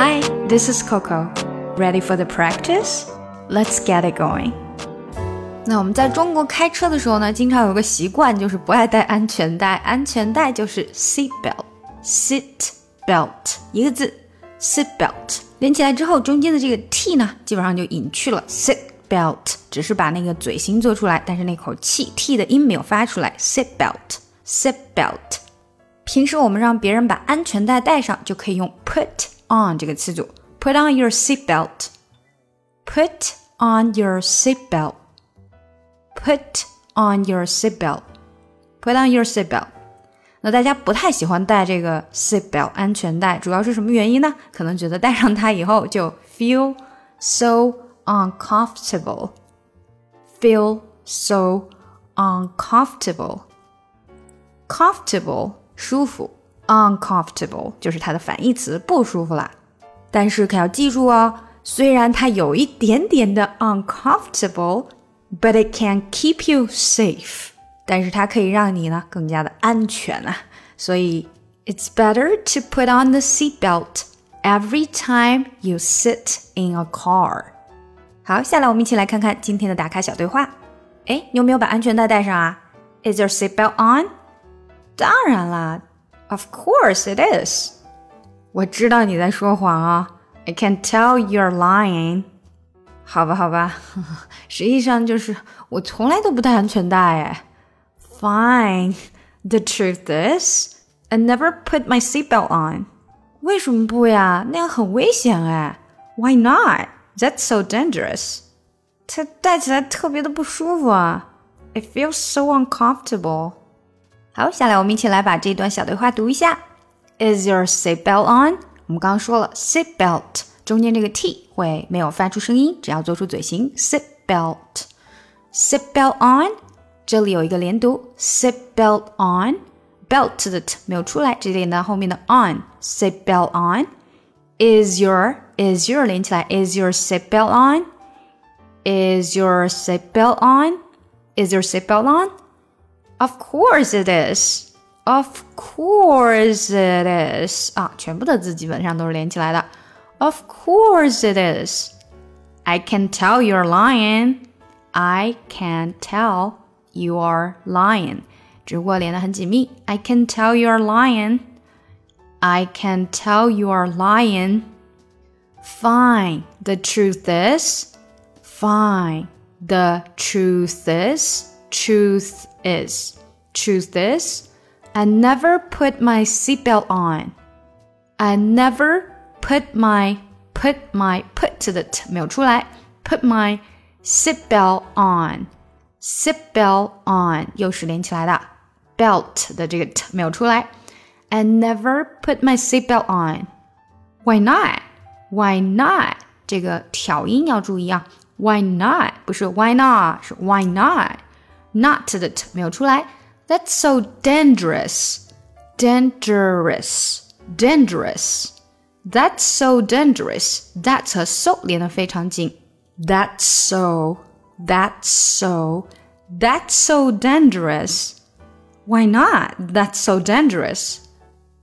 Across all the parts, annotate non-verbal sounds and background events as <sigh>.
Hi, this is Coco. Ready for the practice? Let's get it going. 那我们在中国开车的时候呢，经常有个习惯，就是不爱戴安全带。安全带就是 seat belt，seat belt 一个字，seat belt 连起来之后，中间的这个 t 呢，基本上就隐去了。seat belt 只是把那个嘴型做出来，但是那口气 t 的音没有发出来。seat belt，seat belt。平时我们让别人把安全带带上，就可以用 put on 这个词组，put on your seat belt，put on your seat belt，put on your seat belt，put on your seat belt。那大家不太喜欢戴这个 seat belt 安全带，主要是什么原因呢？可能觉得戴上它以后就 feel so uncomfortable，feel so uncomfortable，comfortable。舒服 ，uncomfortable 就是它的反义词，不舒服啦。但是可要记住哦，虽然它有一点点的 uncomfortable，but it can keep you safe。但是它可以让你呢更加的安全啊。所以，it's better to put on the seat belt every time you sit in a car。好，下来我们一起来看看今天的打卡小对话。哎，你有没有把安全带带上啊？Is your seat belt on？当然啦 ，Of course it is。我知道你在说谎啊，I can tell you're lying。好吧，好吧，实际上就是我从来都不戴安全带哎。Fine. <laughs> The truth is, I never put my seatbelt on. 为什么不呀？那样很危险哎。Why not? That's so dangerous. 它戴起来特别的不舒服啊。It feels so uncomfortable. 好，下来我们一起来把这段小对话读一下。Is your seat belt on？我们刚刚说了，seat belt 中间这个 t 会没有发出声音，只要做出嘴型。seat belt，seat belt on，这里有一个连读，seat belt on，belt 的 t 没有出来，直接连到后面的 on，seat belt on。Is your is your 连起来，Is your seat belt on？Is your seat belt on？Is your seat belt on？Of course it is. Of course it is. 啊，全部的字基本上都是连起来的。Of course it is. I can tell you're lying. I can tell you are lying. 只不过连得很紧密。I can tell you're lying. I can tell you are lying. Fine. The truth is. Fine. The truth is. Truth is. Choose this. I never put my seatbelt on. I never put my put my put to the t 没有出来，put my seatbelt on. Seatbelt on 又是连起来的，belt 的这个 t 没有出来。I never put my seatbelt on. Why not? Why not? 这个挑音要注意啊。Why not? 不是 Why not? 是 Why not? not 的 t 没有出来。That's so dangerous, dangerous, dangerous. That's so dangerous. That's 和 so 连得非常紧。That's so, that's so, that's so dangerous. Why not? That's so dangerous.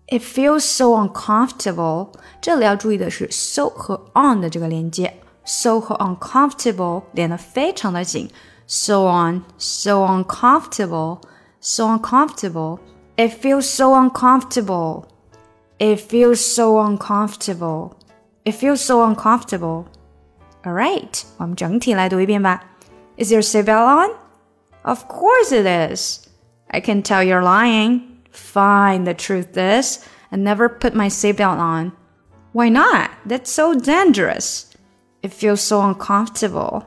It feels so uncomfortable. 这里要注意的是 so 和 on 的这个连接，so 和 uncomfortable 连得非常的紧。 so on, so uncomfortable, so uncomfortable. It feels so uncomfortable. It feels so uncomfortable. It feels so uncomfortable. Alright, 我们整体来读一遍吧. Is your seatbelt on? Of course it is. I can tell you're lying. Fine, the truth is, I never put my seatbelt on. Why not? That's so dangerous. It feels so uncomfortable.